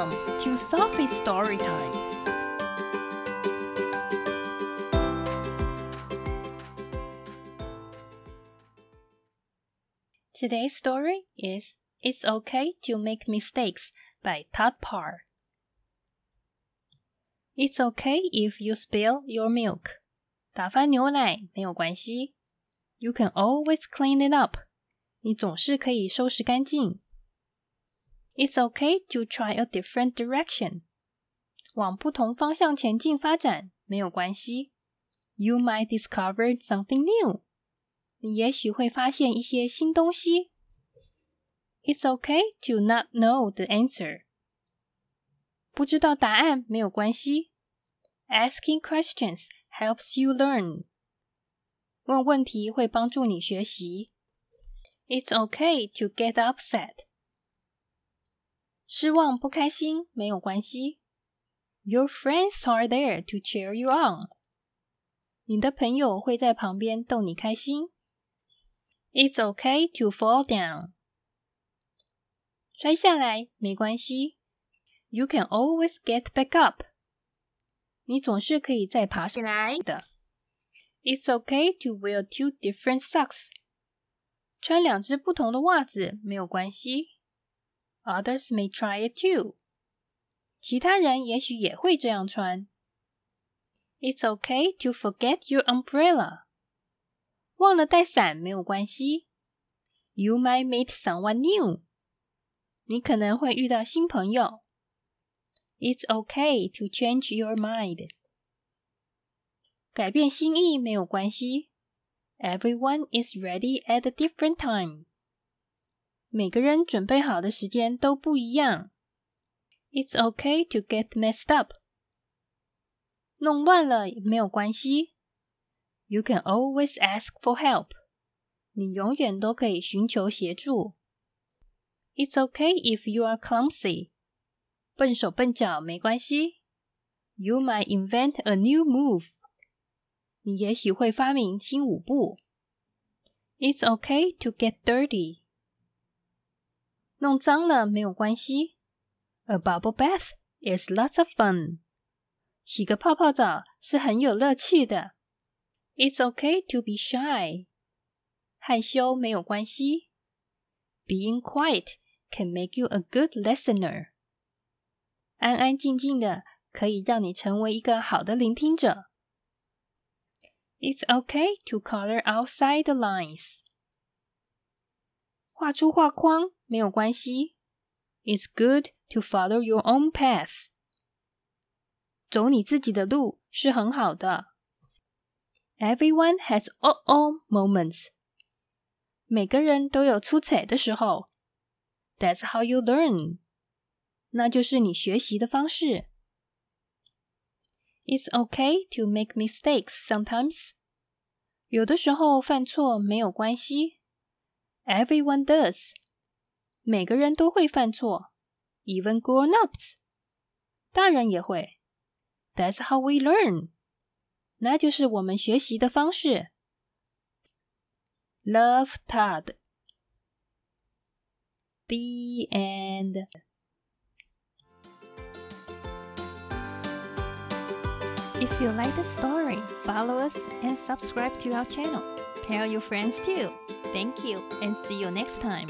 Welcome to Sophie's Story Time. Today's story is It's Okay to Make Mistakes by Todd Parr. It's okay if you spill your milk. 打翻牛奶没有关系。You can always clean it up. 你总是可以收拾干净。 It's okay to try a different direction. 往不同方向前进发展没有关系。You might discover something new. 你也许会发现一些新东西。It's okay to not know the answer. 不知道答案没有关系。Asking questions helps you learn. 问问题会帮助你学习。It's okay to get upset. 失望不开心没有关系。Your friends are there to cheer you on. 你的朋友会在旁边逗你开心。It's okay to fall down. 摔下来没关系。You can always get back up. 你总是可以再爬起来的。It's okay to wear two different socks. 穿两只不同的袜子没有关系。Others may try it too. 其他人也许也会这样穿。It's okay to forget your umbrella. 忘了带伞没有关系。You might meet someone new. 你可能会遇到新朋友。It's okay to change your mind. 改变心意没有关系。Everyone is ready at a different time. 每个人准备好的时间都不一样。It's okay to get messed up. 弄乱了没有关系。You can always ask for help. 你永远都可以寻求协助。It's okay if you are clumsy. 笨手笨脚没关系。You might invent a new move. 你也许会发明新舞步。It's okay to get dirty. 弄脏了没有关系。A bubble bath is lots of fun. 洗个泡泡澡是很有乐趣的。It's okay to be shy. 害羞没有关系。Being quiet can make you a good listener. 安安静静的可以让你成为一个好的聆听者。It's okay to color outside the lines. 画出画框 没有关系。It's good to follow your own path. 走你自己的路是很好的。Everyone has oh oh moments. 每个人都有出彩的时候。That's how you learn. 那就是你学习的方式。It's okay to make mistakes sometimes. 有的时候犯错没有关系。Everyone does. 每个人都会犯错，even grown-ups，大人也会。That's how we learn. 那就是我们学习的方式。Love Todd. The end. If you like the story, follow us and subscribe to our channel. Tell your friends too. Thank you and see you next time.